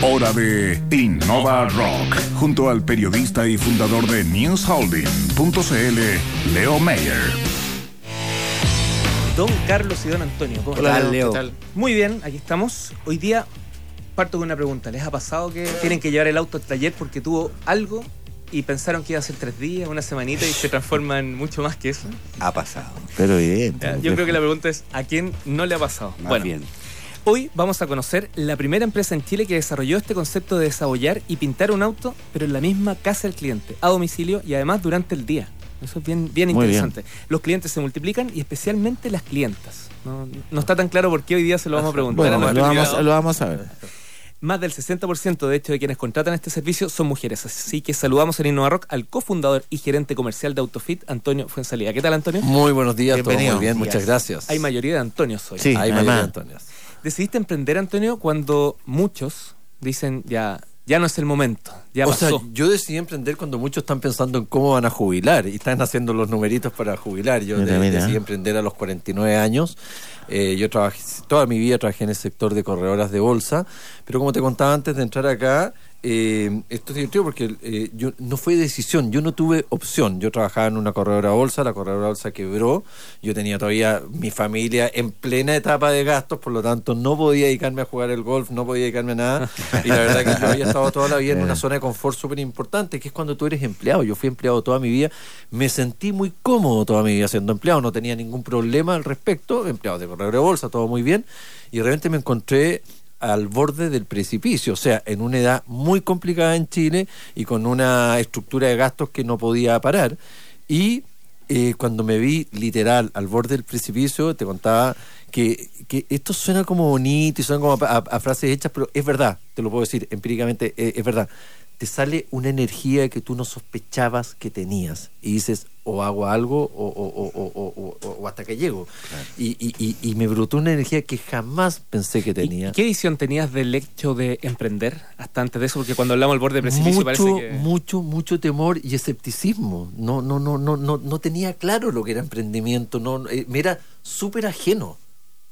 Hora de Innova Rock, junto al periodista y fundador de NewsHolding.cl, Leo Mayer. Don Carlos y Don Antonio, ¿cómo Hola, están? Leo. ¿Qué tal? Muy bien, aquí estamos. Hoy día parto con una pregunta. ¿Les ha pasado que tienen que llevar el auto al taller porque tuvo algo y pensaron que iba a ser tres días, una semanita y se transforma en mucho más que eso? Ha pasado. Pero bien. Ya, Yo creo que la pregunta es, ¿a quién no le ha pasado? Más bueno, bien. Hoy vamos a conocer la primera empresa en Chile que desarrolló este concepto de desabollar y pintar un auto, pero en la misma casa del cliente, a domicilio y además durante el día. Eso es bien, bien Muy interesante. Los clientes se multiplican y especialmente las clientas. No, no está tan claro por qué hoy día se lo vamos a preguntar. Bueno, a lo vamos, lo vamos a ver. Más del 60% de hecho de quienes contratan este servicio son mujeres. Así que saludamos en Innova Rock al cofundador y gerente comercial de Autofit, Antonio Fuensalida. ¿Qué tal, Antonio? Muy buenos días, todo Bienvenido. muy bien, Días. muchas gracias. Hay mayoría de Antonios hoy. Sí, Hay además. mayoría de Antonias. Decidiste emprender, Antonio, cuando muchos dicen ya, ya no es el momento, ya o pasó. sea, yo decidí emprender cuando muchos están pensando en cómo van a jubilar y están haciendo los numeritos para jubilar. Yo Mira, de- mira. decidí emprender a los 49 años. Eh, yo trabajé, toda mi vida trabajé en el sector de corredoras de bolsa, pero como te contaba antes de entrar acá, eh, esto es divertido porque eh, yo, no fue decisión, yo no tuve opción. Yo trabajaba en una corredora de bolsa, la corredora de bolsa quebró, yo tenía todavía mi familia en plena etapa de gastos, por lo tanto no podía dedicarme a jugar el golf, no podía dedicarme a nada. Y la verdad que yo había estado toda la vida en una zona de confort súper importante, que es cuando tú eres empleado. Yo fui empleado toda mi vida, me sentí muy cómodo toda mi vida siendo empleado, no tenía ningún problema al respecto, empleado de corredora bolsa, todo muy bien. Y de repente me encontré al borde del precipicio, o sea, en una edad muy complicada en Chile y con una estructura de gastos que no podía parar. Y eh, cuando me vi literal al borde del precipicio, te contaba que, que esto suena como bonito y suena como a, a- a frases hechas, pero es verdad, te lo puedo decir empíricamente, eh, es verdad. Te sale una energía que tú no sospechabas que tenías y dices, o hago algo o, o- o- o- o- o- o hasta que llego. Y, y- y- y me brotó una energía que jamás pensé que ¿Y tenía. ¿Qué visión tenías del hecho de emprender hasta antes de eso? Porque cuando hablamos del borde del precipicio parece mucho, que... mucho, mucho temor y escepticismo. No, no, no, no, no, no tenía claro lo que era emprendimiento. No, eh, me era súper ajeno.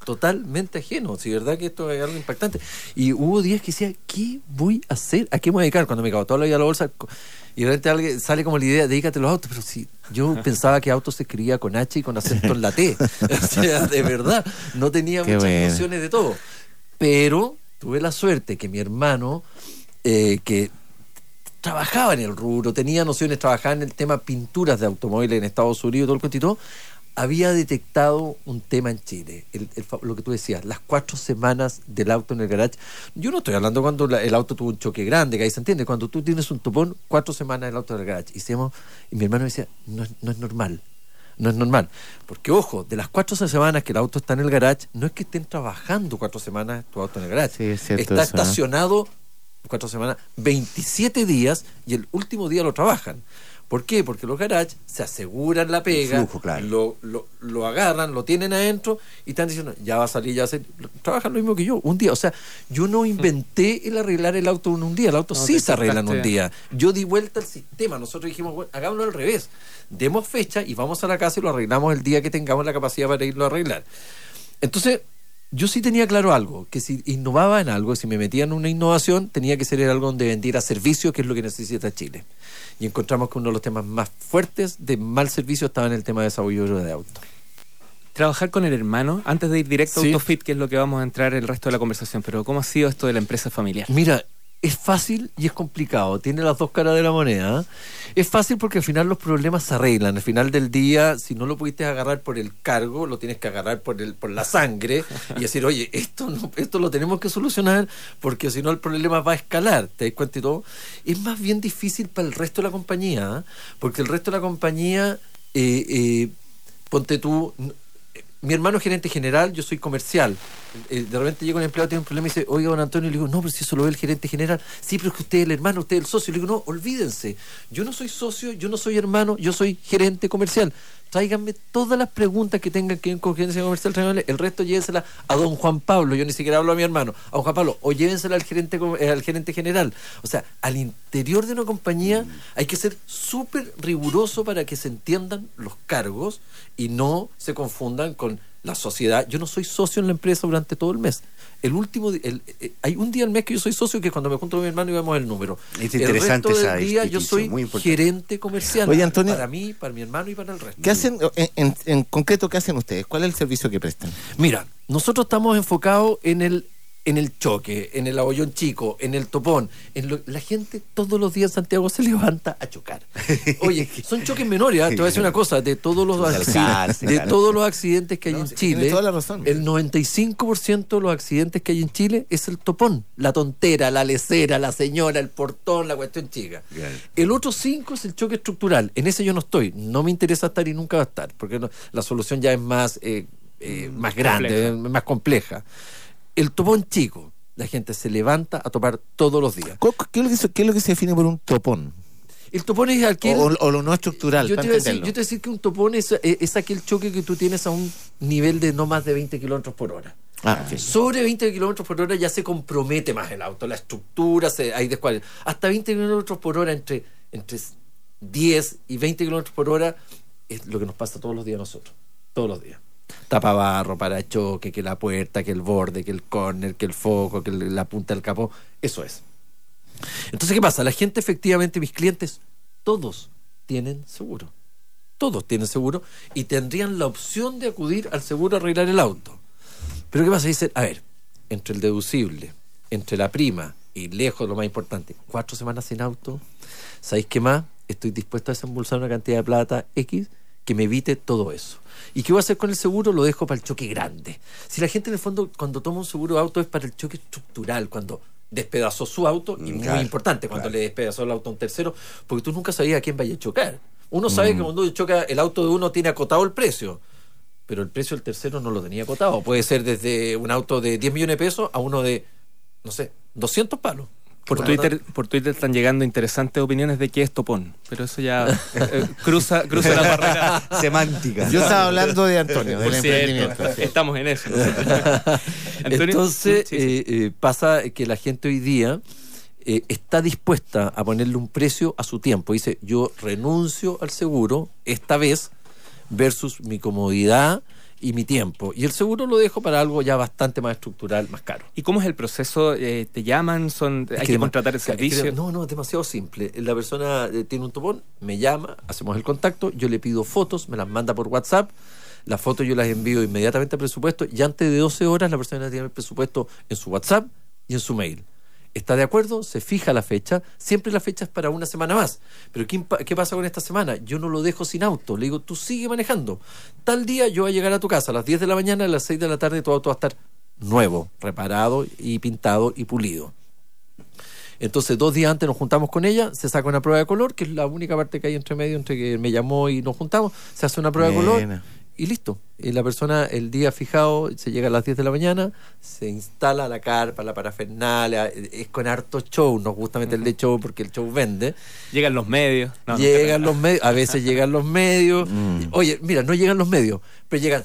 Totalmente ajeno. Sí, verdad que esto es algo impactante. Y hubo días que decía, ¿qué voy a hacer? ¿A qué me voy a dedicar? Cuando me cago toda la vida a la bolsa. Y de repente alguien sale como la idea, dedícate a los autos. Pero si yo pensaba que autos se escribía con H y con acento en la T. o sea, de verdad. No tenía Qué muchas bueno. nociones de todo. Pero tuve la suerte que mi hermano, eh, que trabajaba en el rubro, tenía nociones, trabajaba en el tema pinturas de automóviles en Estados Unidos, todo el cuento y todo, había detectado un tema en Chile, el- el fa- lo que tú decías, las cuatro semanas del auto en el garage. Yo no estoy hablando cuando la- el auto tuvo un choque grande, que ahí se entiende, cuando tú tienes un topón, cuatro semanas del auto en el garage. Y, decíamos- y mi hermano me decía, no, es- no es normal. No es normal. Porque, ojo, de las cuatro semanas que el auto está en el garage, no es que estén trabajando cuatro semanas tu auto en el garage. Sí, es cierto está eso, ¿eh? estacionado cuatro semanas, 27 días y el último día lo trabajan. ¿Por qué? Porque los garages se aseguran la pega, flujo, claro. lo, lo, lo agarran, lo tienen adentro y están diciendo, ya va a salir, ya va a salir. Trabajan lo mismo que yo, un día. O sea, yo no inventé el arreglar el auto en un día, el auto No, sí se arregla en un día. Yo di vuelta al sistema, nosotros dijimos, bueno, hagámoslo al revés. Demos fecha y vamos a la casa y lo arreglamos el día que tengamos la capacidad para irlo a arreglar. Entonces, yo sí tenía claro algo, que si innovaba en algo, si me metía en una innovación, tenía que ser en algo donde vendiera servicio, que es lo que necesita Chile. Y encontramos que uno de los temas más fuertes de mal servicio estaba en el tema de desarrollo de auto. Trabajar con el hermano, antes de ir directo a. Autofit, que es lo que vamos a entrar el resto de la conversación, pero ¿cómo ha sido esto de la empresa familiar? Mira, es fácil y es complicado, tiene las dos caras de la moneda. Es fácil porque al final los problemas se arreglan. Al final del día, si no lo pudiste agarrar por el cargo, lo tienes que agarrar por el por la sangre y decir, oye, esto no, esto lo tenemos que solucionar porque si no el problema va a escalar. ¿Te das cuenta y todo? Es más bien difícil para el resto de la compañía, ¿eh? porque el resto de la compañía, eh, eh, ponte tú. Mi hermano es gerente general, yo soy comercial. Eh, de repente llega un empleado, tiene un problema y dice, oiga, don Antonio, y le digo, no, pero si eso lo ve el gerente general. Sí, pero es que usted es el hermano, usted es el socio. Le digo, no, olvídense. Yo no soy socio, yo no soy hermano, yo soy gerente comercial. Tráiganme todas las preguntas que tengan que ver con gerencia comercial, tráiganme, el resto llévensela a don Juan Pablo, yo ni siquiera hablo a mi hermano, a don Juan Pablo, o llévensela al gerente, eh, al gerente general. O sea, al interior de una compañía hay que ser súper riguroso para que se entiendan los cargos y no se confundan con la sociedad, yo no soy socio en la empresa durante todo el mes. El último, di- el- eh, hay un día al mes que yo soy socio que es cuando me junto con mi hermano y vemos el número. Es el interesante resto esa del día yo soy muy gerente comercial. Oye, Antonio. Para mí, para mi hermano y para el resto. ¿Qué hacen, en, en- en concreto, qué hacen ustedes? ¿Cuál es el servicio que prestan? Mira, nosotros estamos enfocados en el en el choque, en el abollón chico, en el topón. En lo- la gente todos los días en Santiago se levanta a chocar. Oye, son choques menores, ¿ah? te voy a decir una cosa, de todos los accidentes, de todos los accidentes que hay No, en Chile, toda la razón. el 95% de los accidentes que hay en Chile es el topón, la tontera, la lecera, la señora, el portón, la cuestión chica. El otro 5 es el choque estructural. En ese yo no estoy. No me interesa estar y nunca va a estar, porque no- la solución ya es más, eh, eh, más grande, compleja. eh, más compleja. El topón chico, la gente se levanta a topar todos los días. ¿Cu- ¿Qué es lo que se, qué es lo que se define por un topón? El topón es aquel... O, o lo no estructural, yo, para te iba a decir, entenderlo. yo te voy a decir que un topón es, aquel choque que tú tienes a un nivel de no más de 20 kilómetros por hora. Ah. Sobre 20 kilómetros por hora ya se compromete más el auto, la estructura, se, hay descuadres. Hasta 20 kilómetros por hora, entre, entre 10 y 20 kilómetros por hora, es lo que nos pasa todos los días a nosotros. Todos los días. Tapabarro, para choque, que la puerta, que el borde, que el corner, que el foco, que la punta del capó. Eso es. Entonces, ¿qué pasa? La gente, efectivamente, mis clientes, todos tienen seguro. Todos tienen seguro y tendrían la opción de acudir al seguro a arreglar el auto. Pero ¿qué pasa? Dicen, a ver, entre el deducible, entre la prima y lejos lo más importante, cuatro semanas sin auto, ¿sabéis qué más? Estoy dispuesto a desembolsar una cantidad de plata X que me evite todo eso. ¿Y qué voy a hacer con el seguro? Lo dejo para el choque grande. Si la gente en el fondo cuando toma un seguro de auto es para el choque estructural, cuando despedazó su auto, y muy Claro, importante cuando le despedazó el auto a un tercero, porque tú nunca sabías a quién vaya a chocar. Uno sabe que cuando choca el auto de uno tiene acotado el precio, pero el precio del tercero no lo tenía acotado. Puede ser desde un auto de 10 millones de pesos a uno de, no sé, 200 palos. Por Twitter, por Twitter están llegando interesantes opiniones de qué es topón, pero eso ya eh, eh, cruza, cruza la barrera. Semántica. Yo estaba hablando de Antonio, del cierto, emprendimiento. estamos en eso. Antonio, Entonces sí, sí. eh, eh, pasa que la gente hoy día eh, está dispuesta a ponerle un precio a su tiempo. Dice, yo renuncio al seguro esta vez versus mi comodidad y mi tiempo. Y el seguro lo dejo para algo ya bastante más estructural, más caro. ¿Y cómo es el proceso? Eh, ¿Te llaman? Son, Es ¿Hay que que dema- contratar el es que- servicio? No, no, es demasiado simple. La persona eh, tiene un topón, me llama, hacemos el contacto, yo le pido fotos, me las manda por WhatsApp. Las fotos yo las envío inmediatamente al presupuesto y antes de 12 horas la persona tiene el presupuesto en su WhatsApp y en su mail. ¿Está de acuerdo? Se fija la fecha. Siempre la fecha es para una semana más. Pero ¿qué, pasa con esta semana? Yo no lo dejo sin auto. Le digo, tú sigue manejando. Tal día yo voy a llegar a tu casa a las 10 de la mañana, a las 6 de la tarde tu auto va a estar nuevo, reparado y pintado y pulido. Entonces, dos días antes nos juntamos con ella, se saca una prueba de color, que es la única parte que hay entre medio, entre que me llamó y nos juntamos, se hace una prueba de color. Y listo. Y la persona, el día fijado, se llega a las 10 de la mañana, se instala la carpa, la parafernalia, eh, es con harto show, nos gusta meterle show porque el show vende. Llegan los medios. No, llegan no. los medios, a veces llegan los medios. Oye, mira, no llegan los medios, pero llegan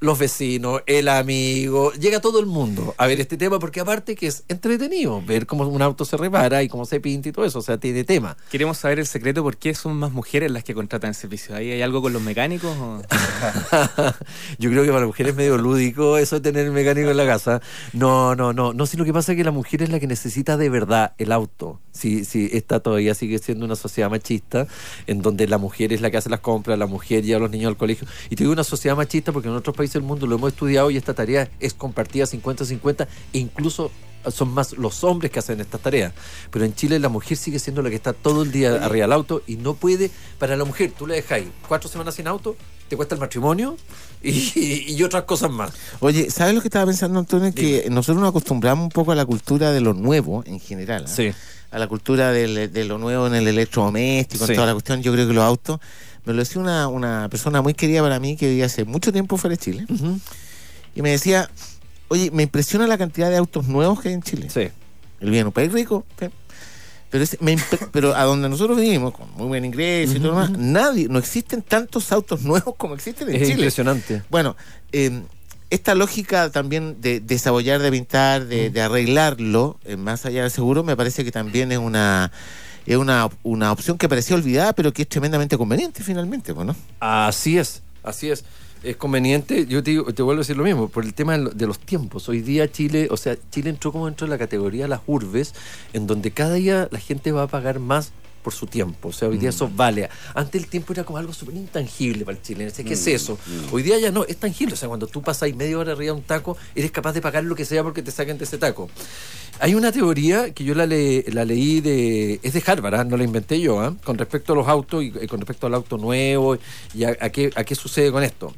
los vecinos, el amigo, llega todo el mundo a ver este tema porque aparte que es entretenido ver cómo un auto se repara y cómo se pinta y todo eso, o sea, tiene tema. Queremos saber el secreto por qué son más mujeres las que contratan el servicio. ¿Ahí hay algo con los mecánicos? o- Yo creo que para la mujer es medio lúdico eso de tener el mecánico en la casa. No, no, no, no, sino que pasa es que la mujer es la que necesita de verdad el auto. Si, si esta todavía sigue siendo una sociedad machista, en donde la mujer es la que hace las compras, la mujer lleva a los niños al colegio. Y te digo una sociedad machista porque en otros países del mundo lo hemos estudiado y esta tarea es compartida 50-50 e incluso son más los hombres que hacen estas tareas. Pero en Chile la mujer sigue siendo la que está todo el día arriba del auto y no puede, para la mujer, tú la dejáis cuatro semanas sin auto, te cuesta el matrimonio y, y otras cosas más. Oye, ¿sabes lo que estaba pensando, Antonio? Que nosotros nos acostumbramos un poco a la cultura de lo nuevo en general. ¿ah? Sí. A la cultura del- de lo nuevo en el electrodoméstico, Sí. en toda la cuestión. Yo creo que los autos. Me lo decía una, una persona muy querida para mí que vivía hace mucho tiempo fuera de Chile. Y me decía, oye, me impresiona la cantidad de autos nuevos que hay en Chile. Sí. Él vive en un país rico, pero, es- me impre- pero a donde nosotros vivimos, con muy buen ingreso y todo lo demás, nadie, no existen tantos autos nuevos como existen en Es Chile. impresionante. Bueno, eh, esta lógica también de desabollar, de pintar, de, de arreglarlo, eh, más allá del seguro, me parece que también es una es una, una opción que parecía olvidada, pero que es tremendamente conveniente finalmente, ¿no? Así es, así es. es conveniente, yo te, digo- te vuelvo a decir lo mismo, por el tema de los tiempos. Hoy día Chile, o sea, Chile entró como dentro de la categoría de las urbes, en donde cada día la gente va a pagar más por su tiempo. O sea, hoy día eso vale. Antes el tiempo era como algo súper intangible para el chileno. ¿Qué es eso? Hoy día ya no, es tangible. O sea, cuando tú pasas ahí media hora arriba de un taco, eres capaz de pagar lo que sea porque te saquen de ese taco. Hay una teoría que yo la, le- la leí de. Es de Harvard, ¿ah? no la inventé yo, ¿ah? con respecto a los autos y, y con respecto al auto nuevo y a, a qué, a qué sucede con esto.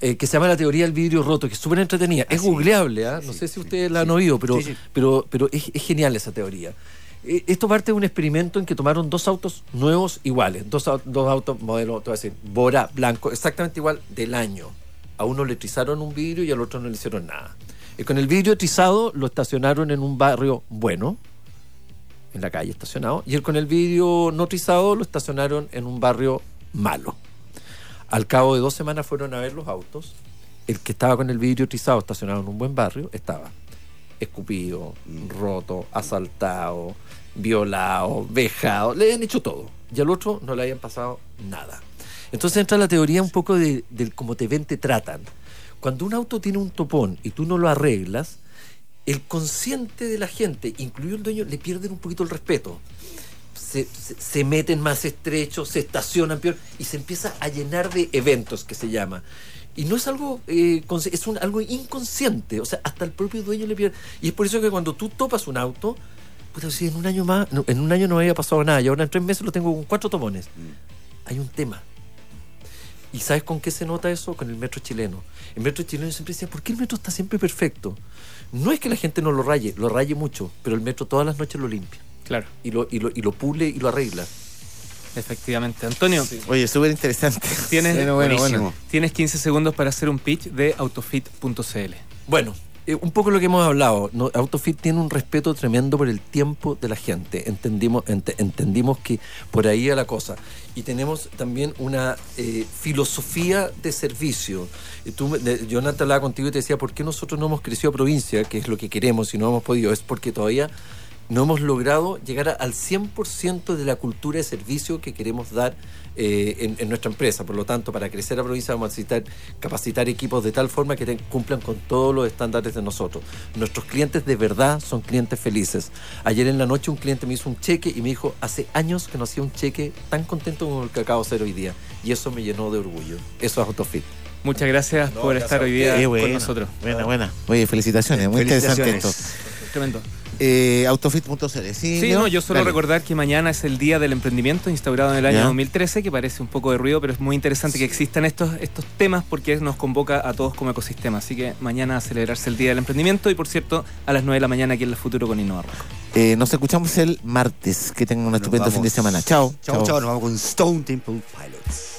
Eh, que se llama la teoría del vidrio roto, que es súper entretenida. es googleable, ¿ah? no sé si ustedes la han oído, pero, Sí, sí. pero, pero es, es genial esa teoría. Eh, Esto parte de un experimento en que tomaron dos autos nuevos iguales, dos, dos autos modelo, te voy a decir, Bora, blanco, exactamente igual del año. A uno le trizaron un vidrio y al otro no le hicieron nada. Y con el vidrio trizado lo estacionaron en un barrio bueno, en la calle estacionado, y el con el vidrio no trizado lo estacionaron en un barrio malo. Al cabo de dos semanas fueron a ver los autos. El que estaba con el vidrio trizado estacionado en un buen barrio estaba escupido, roto, asaltado, violado, vejado. Le habían hecho todo. Y al otro no le habían pasado nada. Entonces entra la teoría un poco de, cómo te ven, te tratan. Cuando un auto tiene un topón y tú no lo arreglas, el consciente de la gente, incluido el dueño, le pierden un poquito el respeto. Se, se- se meten más estrechos, se estacionan peor y se empieza a llenar de eventos que se llama. Y no es algo, eh, es un, algo inconsciente, o sea, hasta el propio dueño le pierde. Y es por eso que cuando tú topas un auto, puta, si en un año más, no, en un año no había pasado nada y ahora en tres meses lo tengo con cuatro tomones. Hay un tema. ¿Y sabes con qué se nota eso? Con el metro chileno. El metro chileno siempre decía, ¿por qué el metro está siempre perfecto? No es que la gente no lo raye, lo raye mucho, pero el metro todas las noches lo limpia. Claro, Y lo, y lo, y lo pule y lo arregla. Efectivamente. Antonio, Oye, súper interesante. Tienes- Bueno, bueno, bueno. tienes 15 segundos para hacer un pitch de autofit.cl. Bueno, eh, un poco lo que hemos hablado. ¿no? Autofit tiene un respeto tremendo por el tiempo de la gente. Entendimos, ent- entendimos que por ahí va la cosa. Y tenemos también una eh, filosofía de servicio. Y tú, de- antes hablaba contigo y te decía, ¿por qué nosotros no hemos crecido a provincia? Que es lo que queremos y no hemos podido. Es porque todavía no hemos logrado llegar a- al 100% de la cultura de servicio que queremos dar eh, en, en nuestra empresa. Por lo tanto, para crecer a provincia vamos a necesitar capacitar equipos de tal forma que te- cumplan con todos los estándares de nosotros. Nuestros clientes de verdad son clientes felices. Ayer en la noche un cliente me hizo un cheque y me dijo, hace años que no hacía un cheque tan contento como el que acabo de hacer hoy día. Y eso me llenó de orgullo. Eso es Autofit. Muchas gracias No, por gracias estar hoy día con nosotros. Buena, buena. Oye, felicitaciones. Muy interesante esto. Felicitaciones. Tremendo. Eh, autofit.cl. Sí, no, yo solo Dale. recordar que mañana es el Día del Emprendimiento instaurado en el año Ya. 2013, que parece un poco de ruido, pero es muy interesante que existan estos, estos temas porque nos convoca a todos como ecosistema. Así que mañana a celebrarse el Día del Emprendimiento y por cierto, a las 9 de la mañana aquí en el futuro con Innova Rock. Eh, nos escuchamos el martes. Que tengan un Nos estupendo vamos. fin de semana. Chao. Chao, chao. Nos vamos con Stone Temple Pilots.